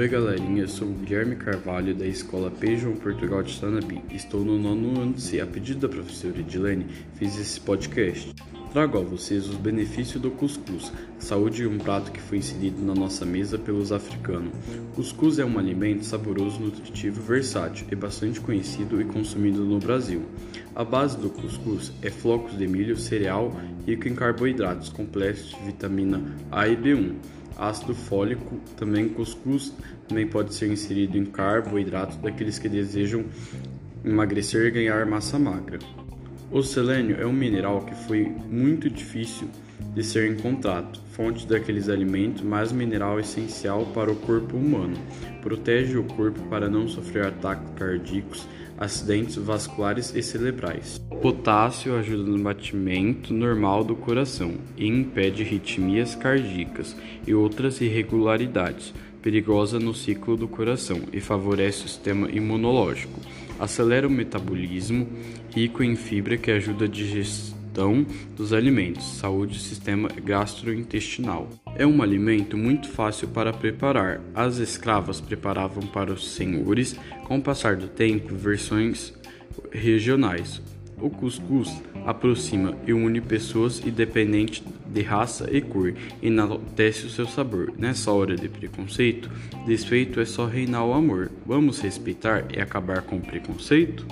Oi galerinha, eu sou o Guilherme Carvalho da Escola P. João Portugal de Tanabi. Estou no nono ano C. A pedido da professora Edilene, fiz esse podcast. Trago a vocês os benefícios do cuscuz, saúde e um prato que foi inserido na nossa mesa pelos africanos. Cuscuz é um alimento saboroso, nutritivo, versátil e bastante conhecido e consumido no Brasil. A base do cuscuz é flocos de milho, cereal rico em carboidratos complexos de vitamina A e B1 ácido fólico, também cuscuz também pode ser inserido em carboidratos daqueles que desejam emagrecer e ganhar massa magra. O selênio é um mineral que foi muito difícil de ser encontrado, fonte daqueles alimentos, mas mineral essencial para o corpo humano. Protege o corpo para não sofrer ataques cardíacos, acidentes vasculares e cerebrais. Potássio ajuda no batimento normal do coração e impede arritmias cardíacas e outras irregularidades perigosa no ciclo do coração e favorece o sistema imunológico. Acelera o metabolismo, rico em fibra que ajuda a digestão dos alimentos, saúde do sistema gastrointestinal. É um alimento muito fácil para preparar. As escravas preparavam para os senhores, com o passar do tempo, versões regionais. O cuscuz aproxima e une pessoas independente de raça e cor, enaltece o seu sabor. Nessa hora de preconceito, desfeito é só reinar o amor. Vamos respeitar e acabar com o preconceito?